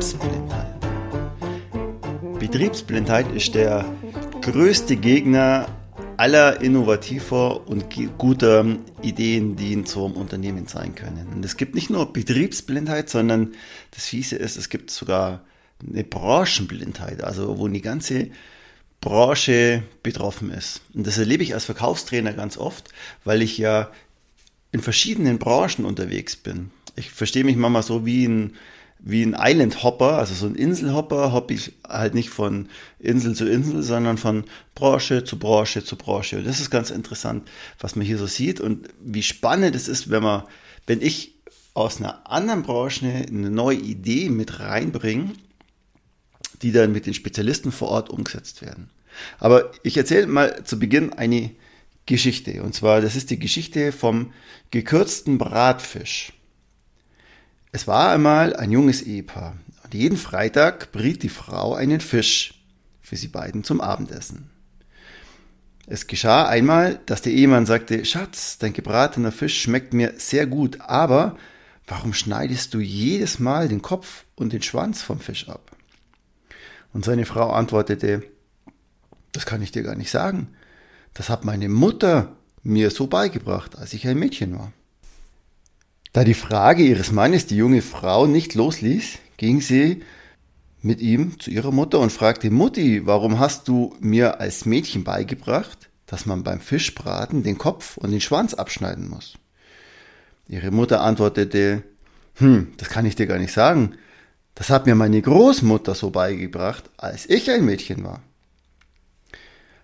Betriebsblindheit. Betriebsblindheit ist der größte Gegner aller innovativer und guter Ideen, die in so einem Unternehmen sein können. Und es gibt nicht nur Betriebsblindheit, sondern das Fiese ist, es gibt sogar eine Branchenblindheit, also wo die ganze Branche betroffen ist. Und das erlebe ich als Verkaufstrainer ganz oft, weil ich ja in verschiedenen Branchen unterwegs bin. Ich verstehe mich manchmal so wie ein, wie ein Island Hopper, also so ein Inselhopper, hoppe ich halt nicht von Insel zu Insel, sondern von Branche zu Branche zu Branche. Und das ist ganz interessant, was man hier so sieht und wie spannend es ist, wenn man, wenn ich aus einer anderen Branche eine neue Idee mit reinbringe, die dann mit den Spezialisten vor Ort umgesetzt werden. Aber ich erzähle mal zu Beginn eine Geschichte. Und zwar, das ist die Geschichte vom gekürzten Bratfisch. Es war einmal ein junges Ehepaar. Und jeden Freitag briet die Frau einen Fisch für sie beiden zum Abendessen. Es geschah einmal, dass der Ehemann sagte, Schatz, dein gebratener Fisch schmeckt mir sehr gut, aber warum schneidest du jedes Mal den Kopf und den Schwanz vom Fisch ab? Und seine Frau antwortete, das kann ich dir gar nicht sagen. Das hat meine Mutter mir so beigebracht, als ich ein Mädchen war. Da die Frage ihres Mannes die junge Frau nicht losließ, ging sie mit ihm zu ihrer Mutter und fragte, Mutti, warum hast du mir als Mädchen beigebracht, dass man beim Fischbraten den Kopf und den Schwanz abschneiden muss? Ihre Mutter antwortete, hm, das kann ich dir gar nicht sagen. Das hat mir meine Großmutter so beigebracht, als ich ein Mädchen war.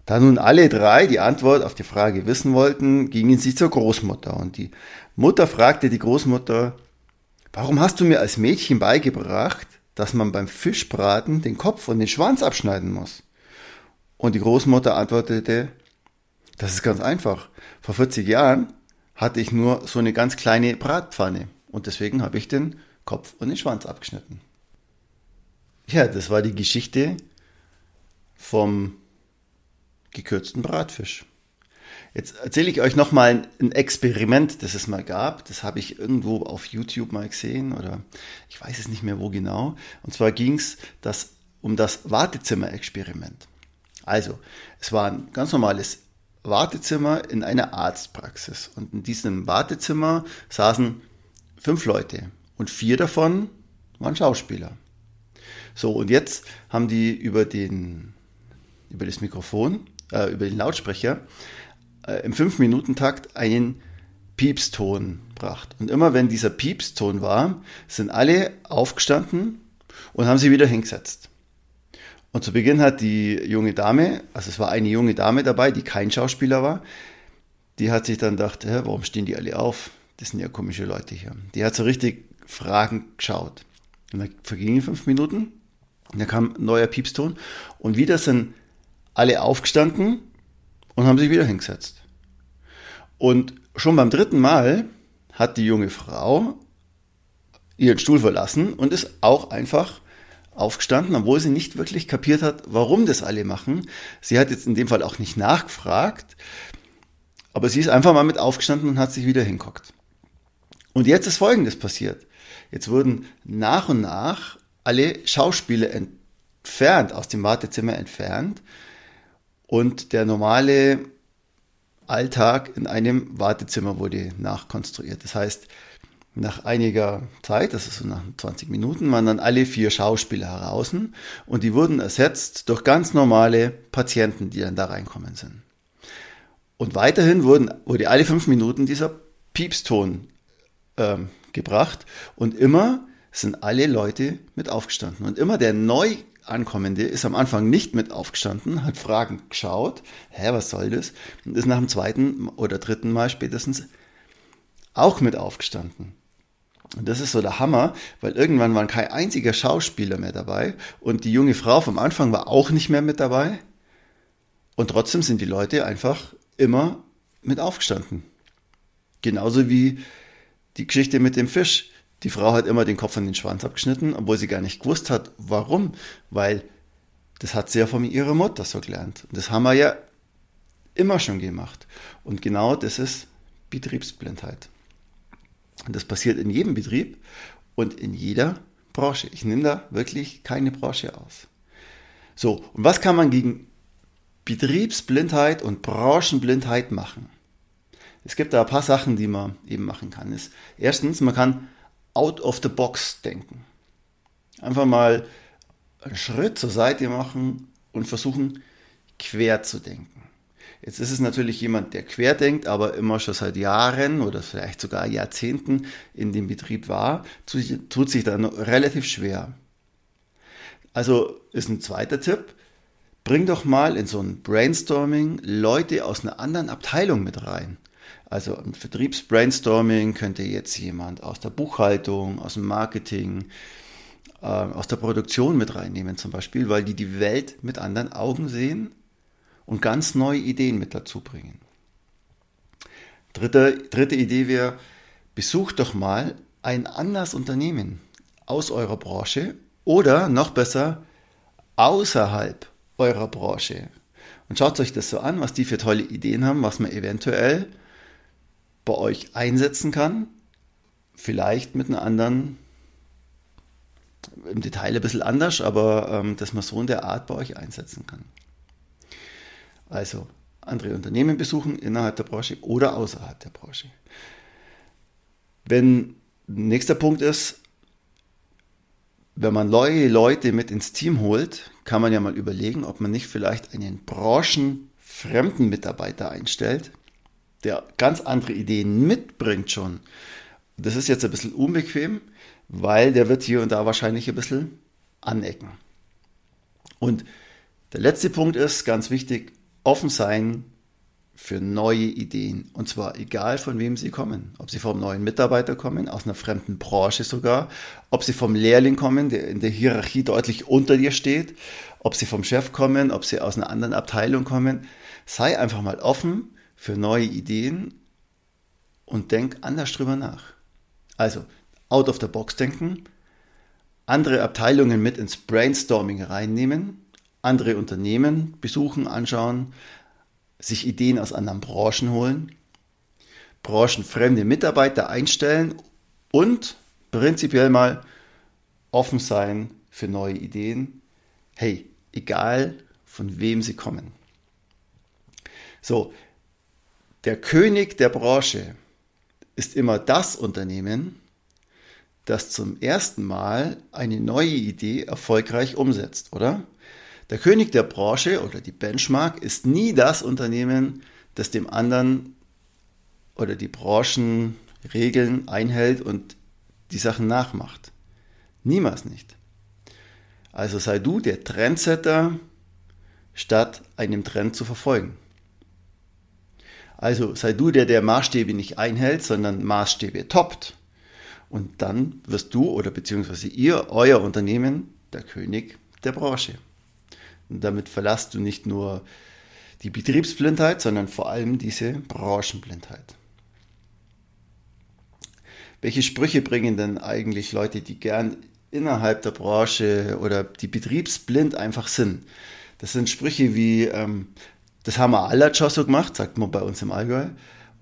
Da nun alle drei die Antwort auf die Frage wissen wollten, gingen sie zur Großmutter. Und die Mutter fragte die Großmutter, warum hast du mir als Mädchen beigebracht, dass man beim Fischbraten den Kopf und den Schwanz abschneiden muss? Und die Großmutter antwortete, das ist ganz einfach. Vor 40 Jahren hatte ich nur so eine ganz kleine Bratpfanne und deswegen habe ich den Kopf und den Schwanz abgeschnitten. Ja, das war die Geschichte vom gekürzten Bratfisch. Jetzt erzähle ich euch nochmal ein Experiment, das es mal gab. Das habe ich irgendwo auf YouTube mal gesehen oder ich weiß es nicht mehr wo genau. Und zwar ging es um das Wartezimmer-Experiment. Also, es war ein ganz normales Wartezimmer in einer Arztpraxis. Und in diesem Wartezimmer saßen fünf Leute und vier davon waren Schauspieler. So, und jetzt haben die über, den, über das Mikrofon äh, über den Lautsprecher äh, im 5-Minuten-Takt einen Piepston bracht. Und immer wenn dieser Piepston war, sind alle aufgestanden und haben sie wieder hingesetzt. Und zu Beginn hat die junge Dame, also es war eine junge Dame dabei, die kein Schauspieler war, die hat sich dann gedacht, hä, warum stehen die alle auf? Das sind ja komische Leute hier. Die hat so richtig fragend geschaut. Und dann vergingen fünf Minuten, und dann kam ein neuer Piepston und wieder sind alle aufgestanden und haben sich wieder hingesetzt. Und schon beim dritten Mal hat die junge Frau ihren Stuhl verlassen und ist auch einfach aufgestanden, obwohl sie nicht wirklich kapiert hat, warum das alle machen. Sie hat jetzt in dem Fall auch nicht nachgefragt, aber sie ist einfach mal mit aufgestanden und hat sich wieder hinguckt. Und jetzt ist Folgendes passiert. Jetzt wurden nach und nach alle Schauspieler entfernt, aus dem Wartezimmer entfernt und der normale Alltag in einem Wartezimmer wurde nachkonstruiert. Das heißt, nach einiger Zeit, das ist so nach 20 Minuten, waren dann alle vier Schauspieler heraus und die wurden ersetzt durch ganz normale Patienten, die dann da reinkommen sind. Und weiterhin wurden, wurde alle fünf Minuten dieser Piepston ähm, gebracht und immer sind alle Leute mit aufgestanden. Und immer der neu Ankommende ist am Anfang nicht mit aufgestanden, hat Fragen geschaut, hä, was soll das? Und ist nach dem zweiten oder dritten Mal spätestens auch mit aufgestanden. Und das ist so der Hammer, weil irgendwann war kein einziger Schauspieler mehr dabei und die junge Frau vom Anfang war auch nicht mehr mit dabei. Und trotzdem sind die Leute einfach immer mit aufgestanden. Genauso wie die Geschichte mit dem Fisch. Die Frau hat immer den Kopf und den Schwanz abgeschnitten, obwohl sie gar nicht gewusst hat, warum. Weil das hat sie ja von ihrer Mutter so gelernt. Und das haben wir ja immer schon gemacht. Und genau das ist Betriebsblindheit. Und das passiert in jedem Betrieb und in jeder Branche. Ich nehme da wirklich keine Branche aus. So, und was kann man gegen Betriebsblindheit und Branchenblindheit machen? Es gibt da ein paar Sachen, die man eben machen kann. Erstens, man kann out of the box denken. Einfach mal einen Schritt zur Seite machen und versuchen, quer zu denken. Jetzt ist es natürlich jemand, der quer denkt, aber immer schon seit Jahren oder vielleicht sogar Jahrzehnten in dem Betrieb war, tut sich dann relativ schwer. Also ist ein zweiter Tipp, bring doch mal in so ein Brainstorming Leute aus einer anderen Abteilung mit rein. Also ein Vertriebsbrainstorming könnte jetzt jemand aus der Buchhaltung, aus dem Marketing, äh, aus der Produktion mit reinnehmen zum Beispiel, weil die die Welt mit anderen Augen sehen und ganz neue Ideen mit dazu bringen. Dritte, dritte Idee wäre, besucht doch mal ein anderes Unternehmen aus eurer Branche oder noch besser außerhalb eurer Branche. Und schaut euch das so an, was die für tolle Ideen haben, was man eventuell bei euch einsetzen kann. Vielleicht mit einer anderen, im Detail ein bisschen anders, aber ähm, dass man so in der Art bei euch einsetzen kann. Also andere Unternehmen besuchen innerhalb der Branche oder außerhalb der Branche. Wenn nächster Punkt ist, wenn man neue Leute mit ins Team holt, kann man ja mal überlegen, ob man nicht vielleicht einen branchenfremden Mitarbeiter einstellt, der ganz andere Ideen mitbringt schon. Das ist jetzt ein bisschen unbequem, weil der wird hier und da wahrscheinlich ein bisschen anecken. Und der letzte Punkt ist ganz wichtig, offen sein für neue Ideen. Und zwar egal von wem sie kommen. Ob sie vom neuen Mitarbeiter kommen, aus einer fremden Branche sogar, ob sie vom Lehrling kommen, der in der Hierarchie deutlich unter dir steht, ob sie vom Chef kommen, ob sie aus einer anderen Abteilung kommen. Sei einfach mal offen für neue Ideen und denk anders drüber nach. Also, out of the box denken, andere Abteilungen mit ins Brainstorming reinnehmen andere Unternehmen besuchen, anschauen, sich Ideen aus anderen Branchen holen, branchenfremde Mitarbeiter einstellen und prinzipiell mal offen sein für neue Ideen. Hey, egal von wem sie kommen. So, der König der Branche ist immer das Unternehmen, das zum ersten Mal eine neue Idee erfolgreich umsetzt, oder? Der König der Branche oder die Benchmark ist nie das Unternehmen, das dem anderen oder die Branchenregeln einhält und die Sachen nachmacht. Niemals nicht. Also sei du der Trendsetter, statt einem Trend zu verfolgen. Also sei du der, der Maßstäbe nicht einhält, sondern Maßstäbe toppt. Und dann wirst du oder beziehungsweise ihr, euer Unternehmen, der König der Branche. Und damit verlasst du nicht nur die Betriebsblindheit, sondern vor allem diese Branchenblindheit. Welche Sprüche bringen denn eigentlich Leute, die gern innerhalb der Branche oder die betriebsblind einfach sind? Das sind Sprüche wie, ähm, das haben wir alle schon so gemacht, sagt man bei uns im Allgäu.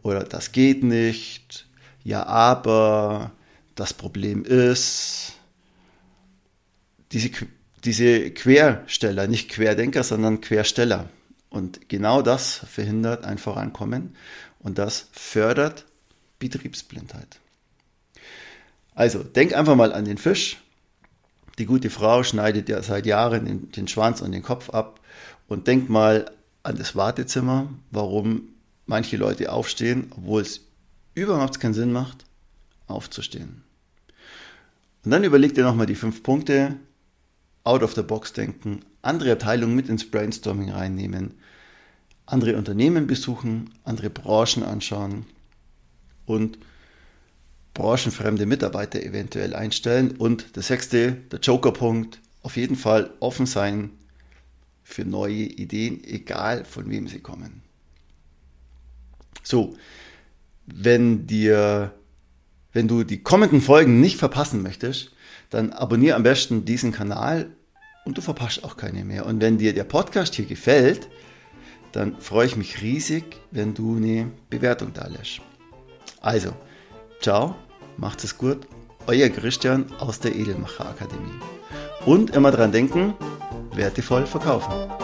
Oder das geht nicht, ja aber, das Problem ist. Diese diese Quersteller, nicht Querdenker, sondern Quersteller. Und genau das verhindert ein Vorankommen und das fördert Betriebsblindheit. Also, denk einfach mal an den Fisch. Die gute Frau schneidet ja seit Jahren den, den Schwanz und den Kopf ab. Und denk mal an das Wartezimmer, warum manche Leute aufstehen, obwohl es überhaupt keinen Sinn macht, aufzustehen. Und dann überleg dir nochmal die fünf Punkte, out of the box denken, andere Abteilungen mit ins Brainstorming reinnehmen, andere Unternehmen besuchen, andere Branchen anschauen und branchenfremde Mitarbeiter eventuell einstellen. Und der sechste, der Joker-Punkt, auf jeden Fall offen sein für neue Ideen, egal von wem sie kommen. So, wenn dir, wenn du die kommenden Folgen nicht verpassen möchtest, dann abonniere am besten diesen Kanal und du verpasst auch keine mehr. Und wenn dir der Podcast hier gefällt, dann freue ich mich riesig, wenn du eine Bewertung da lässt. Also, ciao, macht es gut, euer Christian aus der Edelmacher Akademie. Und immer dran denken, wertevoll verkaufen.